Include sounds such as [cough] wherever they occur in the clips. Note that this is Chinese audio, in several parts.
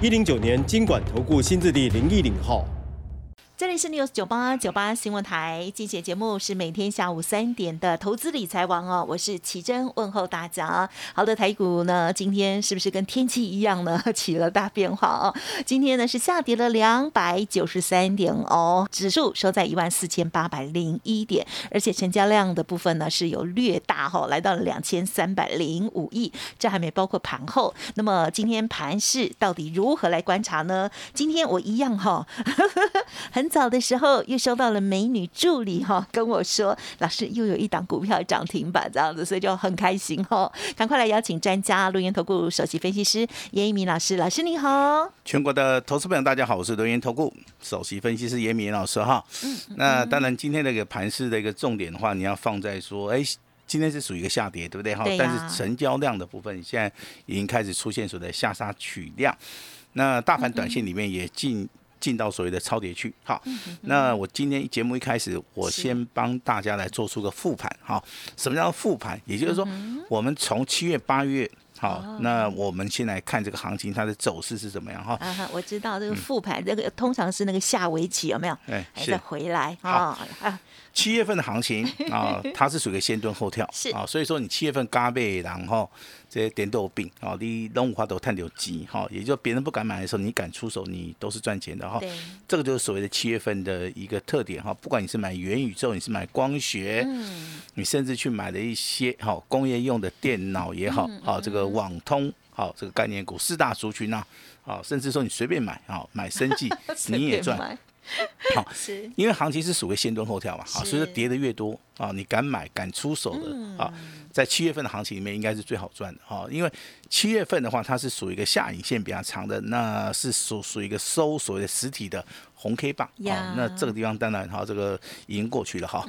一零九年经管投顾新字第零一零号。这里是 News 九八九八新闻台，今天节目是每天下午三点的投资理财王哦，我是奇珍，问候大家。好的，台股呢，今天是不是跟天气一样呢，起了大变化哦？今天呢是下跌了两百九十三点哦，指数收在一万四千八百零一点，而且成交量的部分呢是有略大哈，来到了两千三百零五亿，这还没包括盘后。那么今天盘市到底如何来观察呢？今天我一样哈，[laughs] 很。早的时候又收到了美女助理哈跟我说，老师又有一档股票涨停板这样子，所以就很开心哈。赶快来邀请专家录音投顾首席分析师严一鸣老师，老师你好。全国的投资朋友大家好，我是录音投顾首席分析师严明老师哈。嗯。那当然今天那个盘市的一个重点的话，你要放在说，哎，今天是属于一个下跌，对不对哈？但是成交量的部分现在已经开始出现所谓的下杀取量，那大盘短线里面也进。进到所谓的超跌区，好，那我今天节目一开始，我先帮大家来做出个复盘，好，什么叫复盘？也就是说，我们从七月、八月，好，那我们先来看这个行情它的走势是怎么样，哈。我知道这个复盘，这个通常是那个下围棋有没有？哎，再回来啊。七月份的行情啊，它是属于先蹲后跳，[laughs] 是。啊，所以说你七月份嘎背，然后这些点豆病啊，你龙五花都探流机哈，也就别人不敢买的时候，你敢出手，你都是赚钱的哈。这个就是所谓的七月份的一个特点哈。不管你是买元宇宙，你是买光学，嗯，你甚至去买了一些好工业用的电脑也好，好这个网通，好这个概念股四大族群呐，好，甚至说你随便买，好买生计 [laughs] 你也赚。[laughs] 好，是。因为行情是属于先蹲后跳嘛，好，所以说跌的越多啊，你敢买敢出手的啊，在七月份的行情里面应该是最好赚的哈，因为七月份的话，它是属于一个下影线比较长的，那是属属于一个收所谓的实体的红 K 棒啊，那这个地方当然哈，这个已经过去了哈，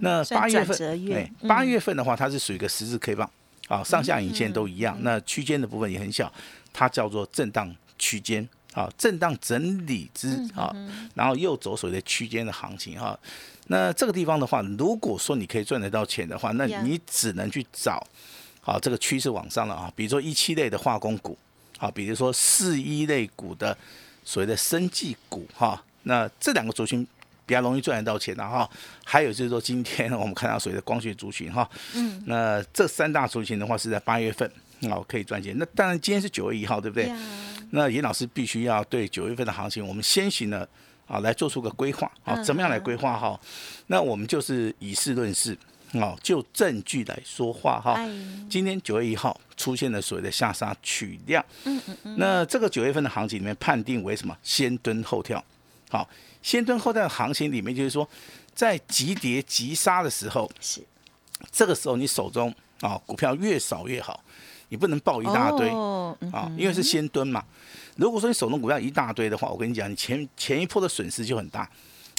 那八月份对，八月份的话，它是属于一个十字 K 棒啊，上下影线都一样，那区间的部分也很小，它叫做震荡区间。啊，震荡整理之啊，然后又走所谓的区间的行情哈。那这个地方的话，如果说你可以赚得到钱的话，那你只能去找好这个趋势往上了啊。比如说一七类的化工股，好，比如说四一类股的所谓的生技股哈。那这两个族群比较容易赚得到钱的哈。还有就是说，今天我们看到所谓的光学族群哈，嗯，那这三大族群的话是在八月份。好，可以赚钱。那当然，今天是九月一号，对不对？那严老师必须要对九月份的行情，我们先行的啊来做出个规划啊，怎么样来规划哈？那我们就是以事论事，哦，就证据来说话哈。今天九月一号出现了所谓的下杀取量，嗯嗯嗯。那这个九月份的行情里面判定为什么？先蹲后跳。好，先蹲后跳的行情里面就是说，在急跌急杀的时候，是这个时候你手中啊股票越少越好。你不能报一大堆啊，因为是先蹲嘛。如果说你手中股票一大堆的话，我跟你讲，你前前一波的损失就很大。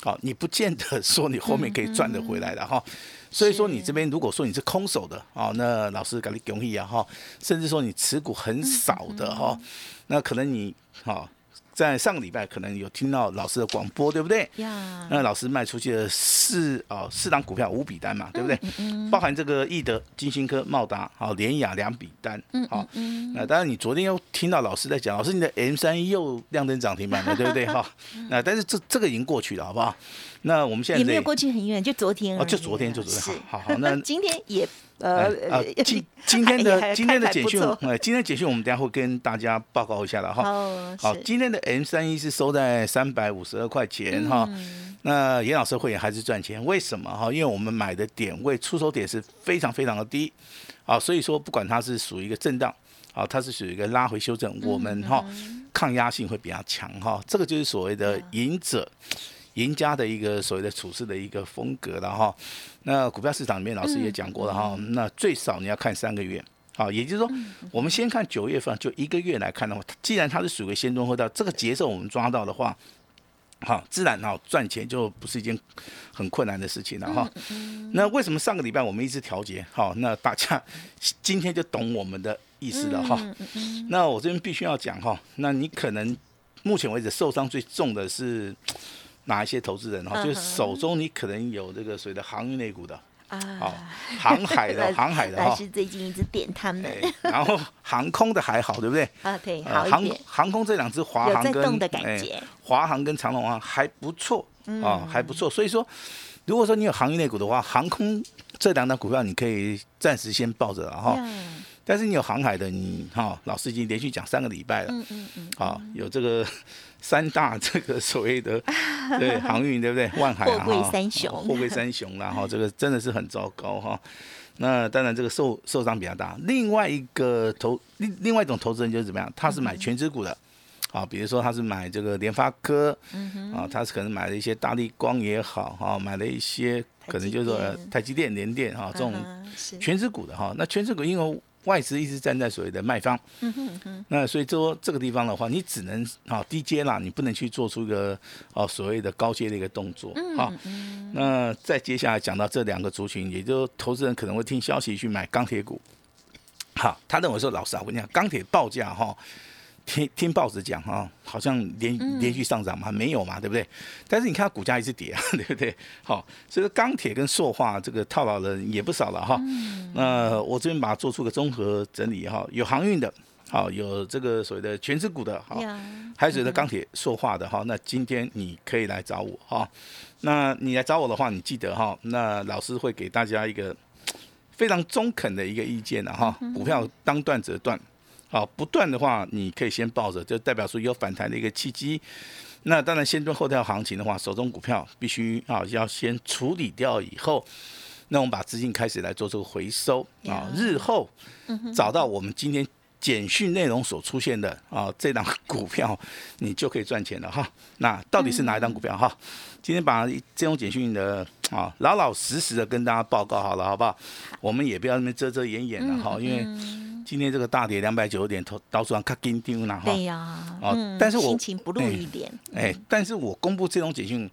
好，你不见得说你后面可以赚得回来的哈。所以说你这边如果说你是空手的啊，那老师给你恭喜啊哈。甚至说你持股很少的哈，那可能你哈。在上个礼拜可能有听到老师的广播，对不对？呀，那老师卖出去了四哦四档股票五笔单嘛，对不对？嗯包含这个易德、金星科、茂达、好联雅两笔单。嗯好，那当然你昨天又听到老师在讲，老师你的 M 三又亮灯涨停板了，对不对？[laughs] 哈，那但是这这个已经过去了，好不好？那我们现在也没有过去很远，就昨天哦，就昨天就昨天。好好，那 [laughs] 今天也。呃呃，今今天的 [laughs] 今天的简讯，呃，今天简讯我们等下会跟大家报告一下了哈。好，今天的 M 三一是收在三百五十二块钱哈。那严老师会员还是赚钱，为什么哈？因为我们买的点位出手点是非常非常的低，啊，所以说不管它是属于一个震荡，啊，它是属于一个拉回修正，我们哈抗压性会比较强哈。这个就是所谓的赢者。赢家的一个所谓的处事的一个风格了哈，那股票市场里面老师也讲过了哈，那最少你要看三个月，好，也就是说，我们先看九月份，就一个月来看的话，既然它是属于先中后到，这个节奏我们抓到的话，好，自然哈赚钱就不是一件很困难的事情了哈。那为什么上个礼拜我们一直调节？好，那大家今天就懂我们的意思了哈。那我这边必须要讲哈，那你可能目前为止受伤最重的是哪一些投资人哈？就是手中你可能有这个所谓的航运类股的。啊，航海的 [laughs] 航海的哈，是最近一直点他们，然后航空的还好，对不对？[laughs] 啊，对，好航航空这两只华航跟哎，华航跟长龙啊还不错啊，还不错。所以说，如果说你有航运类股的话，航空这两档股票你可以暂时先抱着哈。但是你有航海的，你哈，老师已经连续讲三个礼拜了，嗯嗯嗯，啊，有这个。[laughs] 三大这个所谓的 [laughs] 对航运对不对？万海啊，货柜三雄，[laughs] 货柜三雄然后这个真的是很糟糕哈。那当然这个受受伤比较大。另外一个投另另外一种投资人就是怎么样？他是买全职股的，啊，比如说他是买这个联发科，嗯啊，他是可能买了一些大力光也好，哈，买了一些可能就是说台积电、联电哈这种全职股的哈。那全职股因为外资一直站在所谓的卖方，那所以说这个地方的话，你只能啊低阶啦，你不能去做出一个哦所谓的高阶的一个动作好，那再接下来讲到这两个族群，也就投资人可能会听消息去买钢铁股。好，他认为说老师啊，我跟你讲，钢铁报价哈。听听报纸讲哈，好像连连续上涨嘛，没有嘛，对不对？但是你看股价一直跌啊，[laughs] 对不对？好，所以钢铁跟塑化这个套牢人也不少了哈。那我这边把它做出个综合整理哈，有航运的，好，有这个所谓的全职股的，好，还有所谓的钢铁塑化的哈。那今天你可以来找我哈。那你来找我的话，你记得哈，那老师会给大家一个非常中肯的一个意见的哈。股票当断则断。好，不断的话，你可以先抱着，就代表说有反弹的一个契机。那当然，先蹲后跳行情的话，手中股票必须啊要先处理掉以后，那我们把资金开始来做这个回收。啊，日后找到我们今天简讯内容所出现的啊这档股票，你就可以赚钱了哈。那到底是哪一档股票哈？今天把这种简讯的啊老老实实的跟大家报告好了，好不好？我们也不要那么遮遮掩掩的哈，因为。今天这个大跌两百九十点，头到处上卡金丢了哈。对呀，哦，但是我心情不露一点。哎，但是我公布这种简讯，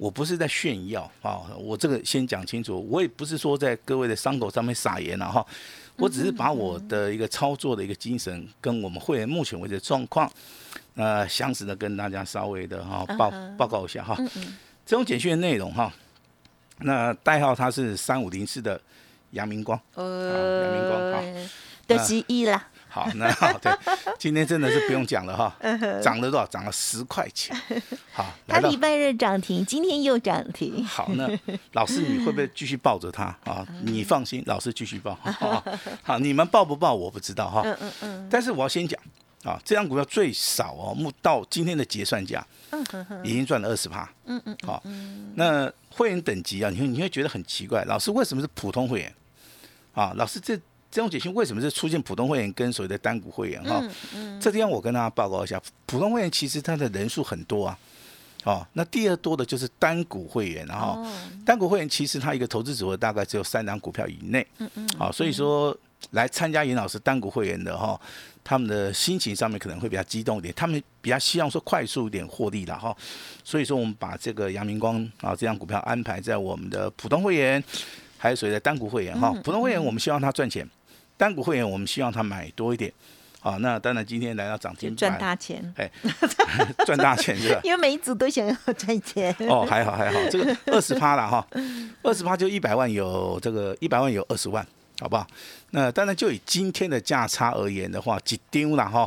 我不是在炫耀啊，我这个先讲清楚，我也不是说在各位的伤口上面撒盐了哈，我只是把我的一个操作的一个精神跟我们会员目前为止的状况，呃，详实的跟大家稍微的哈报报告一下哈。这种简讯的内容哈，那代号它是三五零四的杨明光，呃，杨明光哈。十一啦，好，那 [laughs] 好，对，今天真的是不用讲了哈，涨了多少？涨了十块钱，好，[laughs] 它礼拜日涨停，今天又涨停，好，那 [laughs] 老师你会不会继续抱着它啊？你放心，老师继续抱，好，你们抱不抱我不知道哈，嗯嗯嗯，但是我要先讲啊，这张股票最少哦，目到今天的结算价，嗯已经赚了二十趴，嗯嗯，好，那会员等级啊，你会你会觉得很奇怪，老师为什么是普通会员？啊，老师这。这种解析为什么是出现普通会员跟所谓的单股会员哈？这地方我跟大家报告一下，普通会员其实它的人数很多啊，哦，那第二多的就是单股会员，然后单股会员其实他一个投资组合大概只有三档股票以内，嗯嗯，好，所以说来参加严老师单股会员的哈，他们的心情上面可能会比较激动一点，他们比较希望说快速一点获利了哈，所以说我们把这个阳明光啊这张股票安排在我们的普通会员，还有所谓的单股会员哈，普通会员我们希望他赚钱。单股会员，我们希望他买多一点，好，那当然今天来到涨停板，赚大钱，哎，[laughs] 赚大钱是吧？[laughs] 因为每一组都想要赚钱。哦，还好还好，这个二十趴了哈，二十趴就一百万，有这个一百万有二十万，好不好？那当然就以今天的价差而言的话，几丢了哈，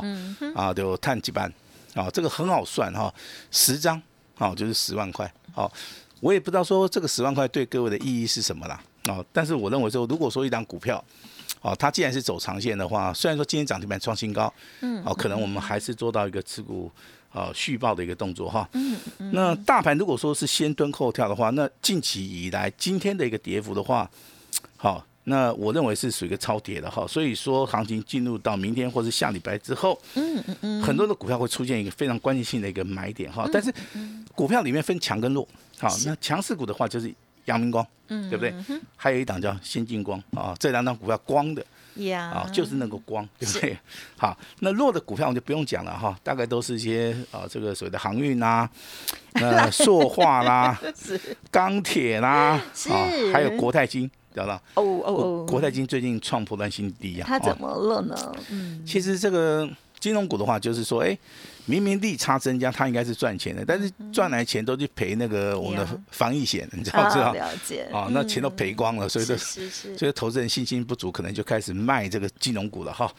啊，就探几板，啊，这个很好算哈，十张，好就是十万块，好，我也不知道说这个十万块对各位的意义是什么啦，啊，但是我认为说，如果说一张股票。哦，它既然是走长线的话，虽然说今天涨停板创新高，嗯，哦，可能我们还是做到一个持股呃续报的一个动作哈。嗯嗯。那大盘如果说是先蹲后跳的话，那近期以来今天的一个跌幅的话，好，那我认为是属于一个超跌的哈。所以说行情进入到明天或是下礼拜之后，嗯嗯嗯，很多的股票会出现一个非常关键性的一个买点哈。但是股票里面分强跟弱，好，那强势股的话就是。阳明光，嗯，对不对？还有一档叫先进光啊，这两档股票光的啊，就是那个光，对不对？[laughs] 好，那弱的股票我们就不用讲了哈，大概都是一些啊，这个所谓的航运啦，[laughs] 那塑化啦，钢铁啦，啊，还有国泰金，知道吧？哦哦哦，国泰金最近创破断新低啊，它怎么了呢？嗯，其实这个金融股的话，就是说，哎。明明利差增加，它应该是赚钱的，但是赚来钱都去赔那个我们的防疫险，你知道知道？了解。啊，那钱都赔光了，所以说所以投资人信心不足，可能就开始卖这个金融股了哈。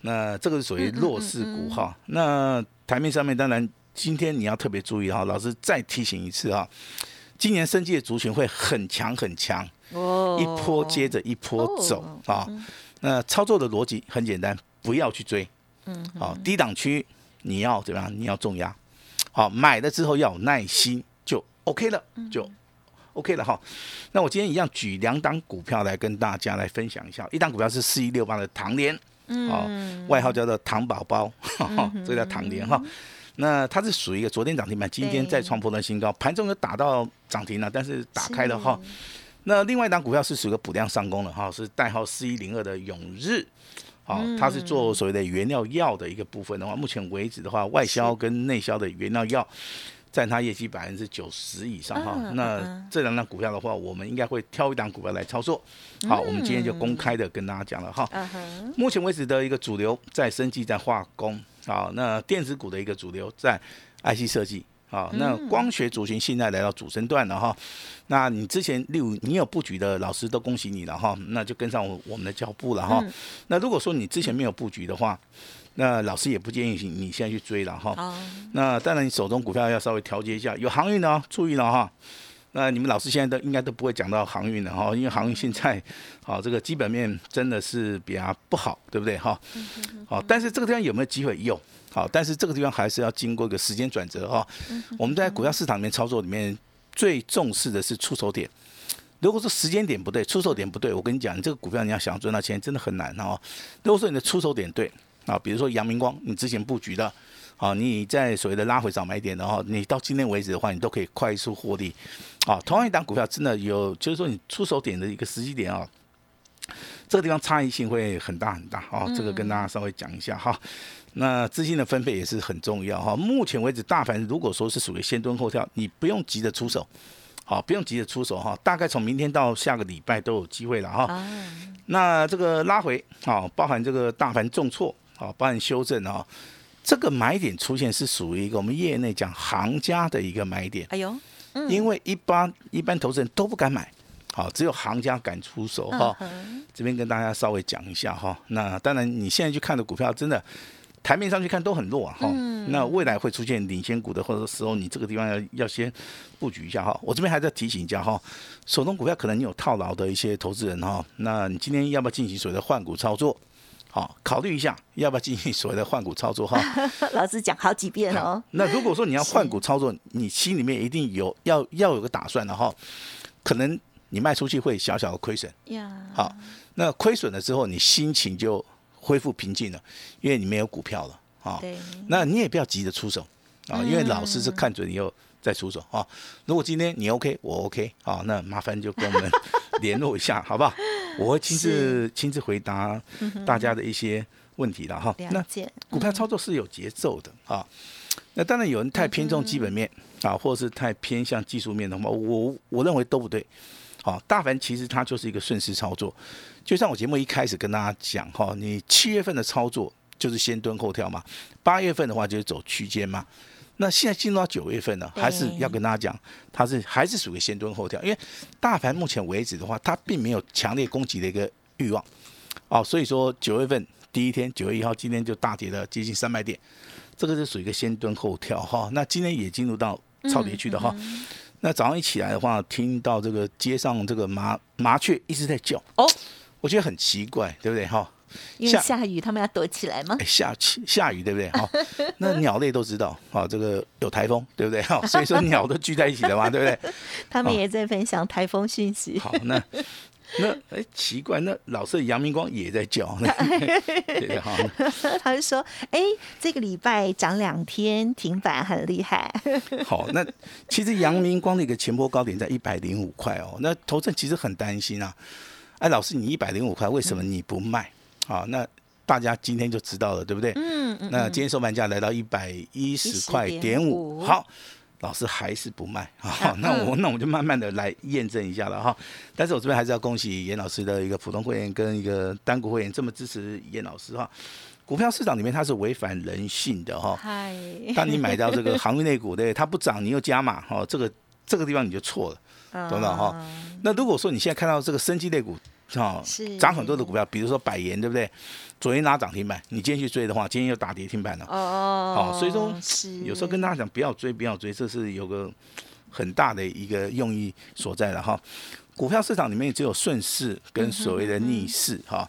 那这个是属于弱势股哈。那台面上面当然今天你要特别注意哈，老师再提醒一次哈，今年生计的族群会很强很强，哦，一波接着一波走啊。那操作的逻辑很简单，不要去追，嗯，好，低档区。你要怎么样？你要重压，好买了之后要有耐心，就 OK 了，就 OK 了哈。那我今天一样举两档股票来跟大家来分享一下。一档股票是四一六八的唐联，哦，外号叫做糖宝宝，[laughs] 这叫唐联哈。那它是属于一个昨天涨停板，今天再创破了新高，盘中有打到涨停了，但是打开了哈。那另外一档股票是属于补量上攻了哈，是代号四一零二的永日。好，它是做所谓的原料药的一个部分的话，目前为止的话，外销跟内销的原料药占它业绩百分之九十以上哈。那这两档股票的话，我们应该会挑一档股票来操作。好，我们今天就公开的跟大家讲了哈。目前为止的一个主流在生技在化工，好，那电子股的一个主流在 IC 设计。啊，那光学族群现在来到主升段了哈，那你之前例如你有布局的老师都恭喜你了哈，那就跟上我我们的脚步了哈。那如果说你之前没有布局的话，那老师也不建议你你现在去追了哈。那当然你手中股票要稍微调节一下，有航运呢注意了哈。那你们老师现在都应该都不会讲到航运了哈，因为航运现在好这个基本面真的是比较不好，对不对哈？好，但是这个地方有没有机会有？好，但是这个地方还是要经过一个时间转折哈。我们在股票市场里面操作里面最重视的是出手点。如果说时间点不对，出手点不对，我跟你讲，你这个股票你要想赚到钱真的很难哦。如果说你的出手点对啊，比如说阳明光，你之前布局的，好，你在所谓的拉回早买点的话，你到今天为止的话，你都可以快速获利。啊，同样一档股票真的有，就是说你出手点的一个时机点啊，这个地方差异性会很大很大啊。这个跟大家稍微讲一下哈。那资金的分配也是很重要哈。目前为止，大盘如果说是属于先蹲后跳，你不用急着出手，好，不用急着出手哈。大概从明天到下个礼拜都有机会了哈。那这个拉回，好，包含这个大盘重挫，好，包含修正啊，这个买点出现是属于一个我们业内讲行家的一个买点。哎呦，因为一般一般投资人都不敢买，好，只有行家敢出手哈。这边跟大家稍微讲一下哈。那当然，你现在去看的股票真的。台面上去看都很弱啊，哈，那未来会出现领先股的或者时候，你这个地方要要先布局一下哈。我这边还在提醒一下哈，手中股票可能你有套牢的一些投资人哈，那你今天要不要进行所谓的换股操作？好，考虑一下要不要进行所谓的换股操作哈。[laughs] 老师讲好几遍哦。那如果说你要换股操作，你心里面一定有要要有个打算的哈，可能你卖出去会小小的亏损。呀。好，那亏损了之后，你心情就。恢复平静了，因为你没有股票了啊。那你也不要急着出手啊，因为老师是看准以后再出手啊。如果今天你 OK，我 OK 啊，那麻烦就跟我们 [laughs] 联络一下，好不好？我会亲自亲自回答大家的一些问题了哈。那股票操作是有节奏的啊。那当然有人太偏重基本面啊，或者是太偏向技术面的话，我我认为都不对。好，大凡其实它就是一个顺势操作。就像我节目一开始跟大家讲哈，你七月份的操作就是先蹲后跳嘛，八月份的话就是走区间嘛。那现在进入到九月份呢，还是要跟大家讲，它是还是属于先蹲后跳，因为大盘目前为止的话，它并没有强烈攻击的一个欲望。哦，所以说九月份第一天九月一号，今天就大跌了接近三百点，这个是属于一个先蹲后跳哈。那今天也进入到超跌区的哈。那早上一起来的话，听到这个街上这个麻麻雀一直在叫哦。我觉得很奇怪，对不对哈？因为下雨，他们要躲起来吗？下下雨，对不对？好，那鸟类都知道啊，这个有台风，对不对？好，所以说鸟都聚在一起了嘛，对不对？[laughs] 他们也在分享台风讯息。好，那那哎，奇怪，那老师杨明光也在叫，[laughs] 对哈。他就说，哎，这个礼拜涨两天停板，很厉害。[laughs] 好，那其实杨明光的一个前波高点在一百零五块哦，那投资其实很担心啊。哎，老师，你一百零五块，为什么你不卖？好，那大家今天就知道了，对不对？嗯嗯。那今天收盘价来到一百一十块点五，好，老师还是不卖啊？[laughs] 那我那我就慢慢的来验证一下了哈。但是我这边还是要恭喜严老师的一个普通会员跟一个单股会员这么支持严老师哈。股票市场里面它是违反人性的哈。嗨。当你买到这个航运内股对，它不涨你又加码哈，这个这个地方你就错了，懂不懂哈？那如果说你现在看到这个生机类股。哦，涨很多的股票，比如说百元，对不对？昨天拿涨停板，你今天去追的话，今天又打跌停板了。哦哦，所以说有时候跟大家讲，不要追，不要追，这是有个很大的一个用意所在的哈。股票市场里面只有顺势跟所谓的逆势哈。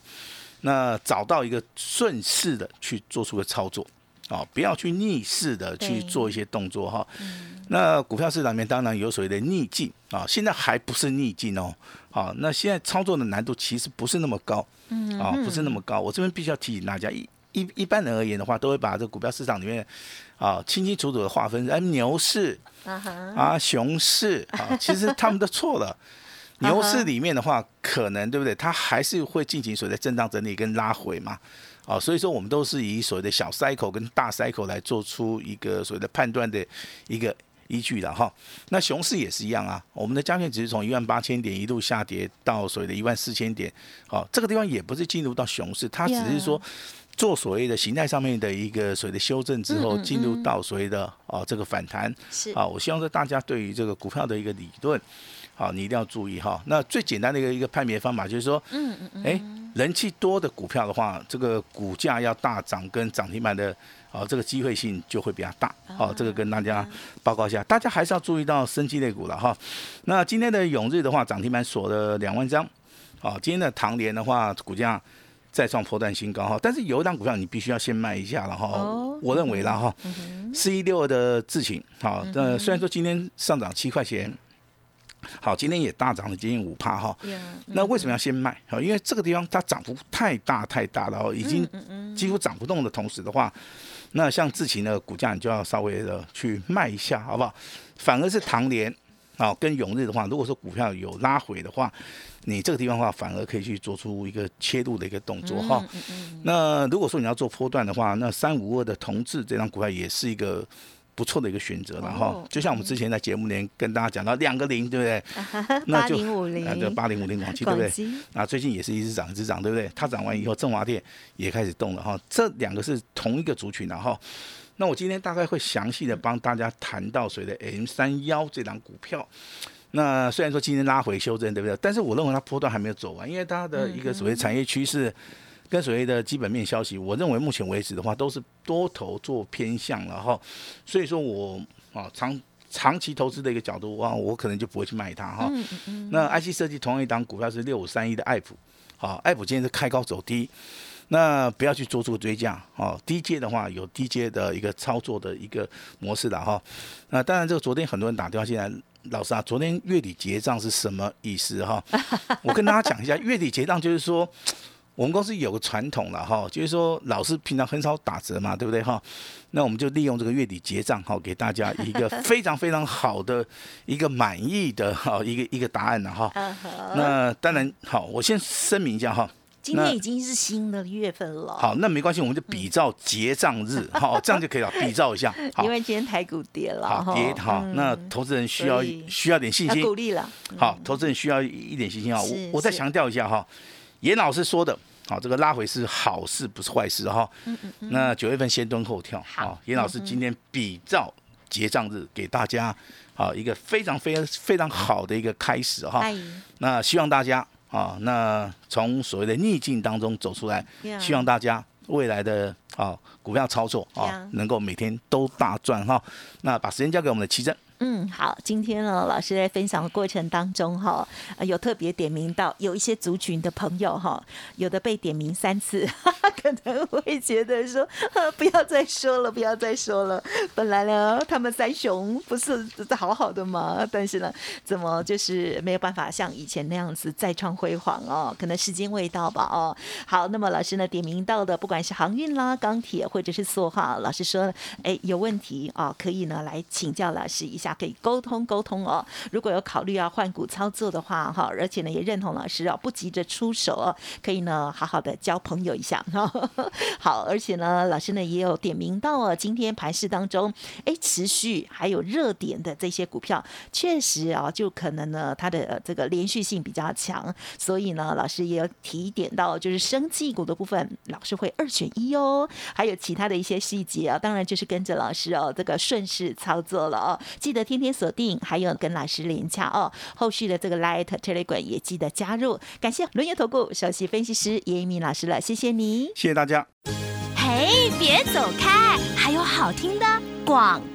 那找到一个顺势的去做出个操作，哦，不要去逆势的去做一些动作哈。那股票市场里面当然有所谓的逆境啊，现在还不是逆境哦。好，那现在操作的难度其实不是那么高，嗯，啊，不是那么高。我这边必须要提醒大家，一一一般人而言的话，都会把这个股票市场里面啊清清楚楚的划分，哎，牛市啊，熊市啊，其实他们都错了。牛市里面的话，可能对不对？它还是会进行所谓的震荡整理跟拉回嘛，啊，所以说我们都是以所谓的小 cycle 跟大 cycle 来做出一个所谓的判断的一个。依据的哈，那熊市也是一样啊。我们的加权只是从一万八千点一路下跌到所谓的一万四千点，好，这个地方也不是进入到熊市，它只是说做所谓的形态上面的一个所谓的修正之后，进入到所谓的哦这个反弹。是啊，我希望说大家对于这个股票的一个理论，好，你一定要注意哈。那最简单的一个一个判别方法就是说，嗯嗯嗯，哎，人气多的股票的话，这个股价要大涨跟涨停板的。哦，这个机会性就会比较大。好，这个跟大家报告一下，大家还是要注意到生机类股了哈。那今天的永日的话，涨停板锁了两万张。好，今天的唐联的话，股价再创破断新高哈。但是有一档股票你必须要先卖一下了哈。我认为了哈，四一六的智勤，好，那虽然说今天上涨七块钱。好，今天也大涨了接近五帕哈。那为什么要先卖？好，因为这个地方它涨幅太大太大了哦，已经几乎涨不动的同时的话，那像智勤的股价你就要稍微的去卖一下，好不好？反而是唐联啊跟永日的话，如果说股票有拉回的话，你这个地方的话反而可以去做出一个切入的一个动作哈。那如果说你要做波段的话，那三五二的同志这张股票也是一个。不错的一个选择了哈，就像我们之前在节目里面跟大家讲到两个零，对不对？[laughs] 八零五零，那个八零五零 [laughs] 广汽，对不对？那最近也是一直涨，一直涨，对不对？它涨完以后，振华电也开始动了哈。这两个是同一个族群的哈。那我今天大概会详细的帮大家谈到谁的 M 三幺这档股票。那虽然说今天拉回修正，对不对？但是我认为它波段还没有走完，因为它的一个所谓产业趋势。跟所谓的基本面消息，我认为目前为止的话都是多头做偏向了哈，所以说我啊长长期投资的一个角度啊，我可能就不会去卖它哈。那 IC 设计同样一档股票是六五三一的爱普，好，爱普今天是开高走低，那不要去做这个追加哦。低阶的话有低阶的一个操作的一个模式的哈。那当然这个昨天很多人打电话进来，老师啊，昨天月底结账是什么意思哈？[laughs] 我跟大家讲一下，月底结账就是说。我们公司有个传统了哈，就是说老师平常很少打折嘛，对不对哈？那我们就利用这个月底结账哈，给大家一个 [laughs] 非常非常好的一个满意的哈一个一个答案了哈。那当然好，我先声明一下哈。今天已经是新的月份了。好，那没关系，我们就比照结账日，好，[laughs] 这样就可以了。比照一下。因为今天台股跌了。好，跌好，那投资人需要需要点信心。鼓励了。好，投资人需要一点信心啊！我我再强调一下哈。严老师说的，好，这个拉回是好事，不是坏事哈。嗯嗯嗯。那九月份先蹲后跳，好，严老师今天比照结账日给大家，好一个非常非常非常好的一个开始哈。那希望大家啊，那从所谓的逆境当中走出来，希望大家未来的啊股票操作啊，能够每天都大赚哈。那把时间交给我们的奇正。嗯，好，今天呢，老师在分享的过程当中，哈，有特别点名到有一些族群的朋友，哈，有的被点名三次，哈 [laughs] 哈可能会觉得说，不要再说了，不要再说了。本来呢，他们三雄不是好好的吗？但是呢，怎么就是没有办法像以前那样子再创辉煌哦？可能时间未到吧，哦。好，那么老师呢点名到的，不管是航运啦、钢铁或者是塑化，老师说，哎，有问题啊，可以呢来请教老师一下。下可以沟通沟通哦。如果有考虑要换股操作的话，哈，而且呢也认同老师哦，不急着出手哦，可以呢好好的交朋友一下。[laughs] 好，而且呢老师呢也有点名到哦，今天盘市当中，哎，持续还有热点的这些股票，确实啊，就可能呢它的这个连续性比较强，所以呢老师也有提点到，就是生技股的部分，老师会二选一哦，还有其他的一些细节啊，当然就是跟着老师哦这个顺势操作了哦，记天天锁定，还有跟老师连洽哦，后续的这个 Light Telegram 也记得加入，感谢轮游投顾首席分析师叶一鸣老师了，谢谢你，谢谢大家。嘿，别走开，还有好听的广告。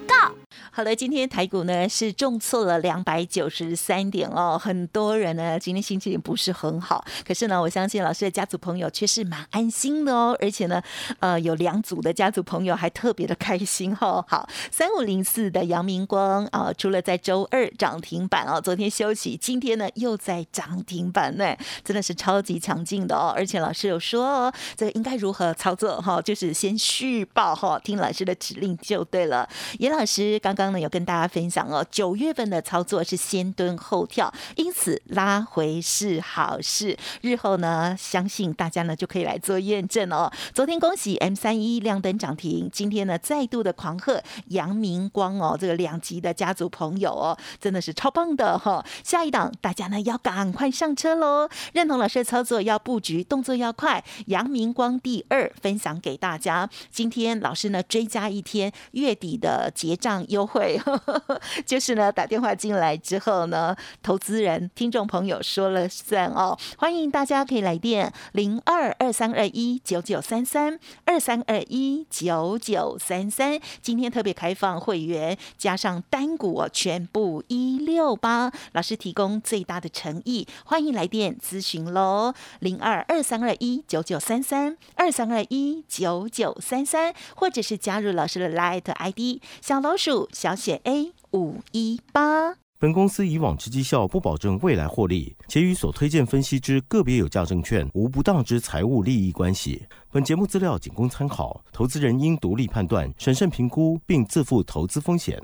好了，今天台股呢是重挫了两百九十三点哦，很多人呢今天心情也不是很好。可是呢，我相信老师的家族朋友却是蛮安心的哦，而且呢，呃，有两组的家族朋友还特别的开心哦。[laughs] 好，三五零四的阳明光啊，除了在周二涨停板哦，昨天休息，今天呢又在涨停板呢，真的是超级强劲的哦。而且老师有说哦，这个应该如何操作哈，就是先续报哈，听老师的指令就对了。严老师刚。刚呢有跟大家分享哦，九月份的操作是先蹲后跳，因此拉回是好事。日后呢，相信大家呢就可以来做验证哦。昨天恭喜 M 三一亮灯涨停，今天呢再度的狂贺阳明光哦，这个两级的家族朋友哦，真的是超棒的哈。下一档大家呢要赶快上车喽，认同老师的操作要布局，动作要快。阳明光第二分享给大家，今天老师呢追加一天月底的结账优。会 [laughs] 就是呢，打电话进来之后呢，投资人、听众朋友说了算哦。欢迎大家可以来电零二二三二一九九三三二三二一九九三三。今天特别开放会员，加上单股全部一六八，老师提供最大的诚意，欢迎来电咨询喽。零二二三二一九九三三二三二一九九三三，或者是加入老师的 Light ID 小老鼠。小写 A 五一八。本公司以往之绩效不保证未来获利，且与所推荐分析之个别有价证券无不当之财务利益关系。本节目资料仅供参考，投资人应独立判断、审慎评估，并自负投资风险。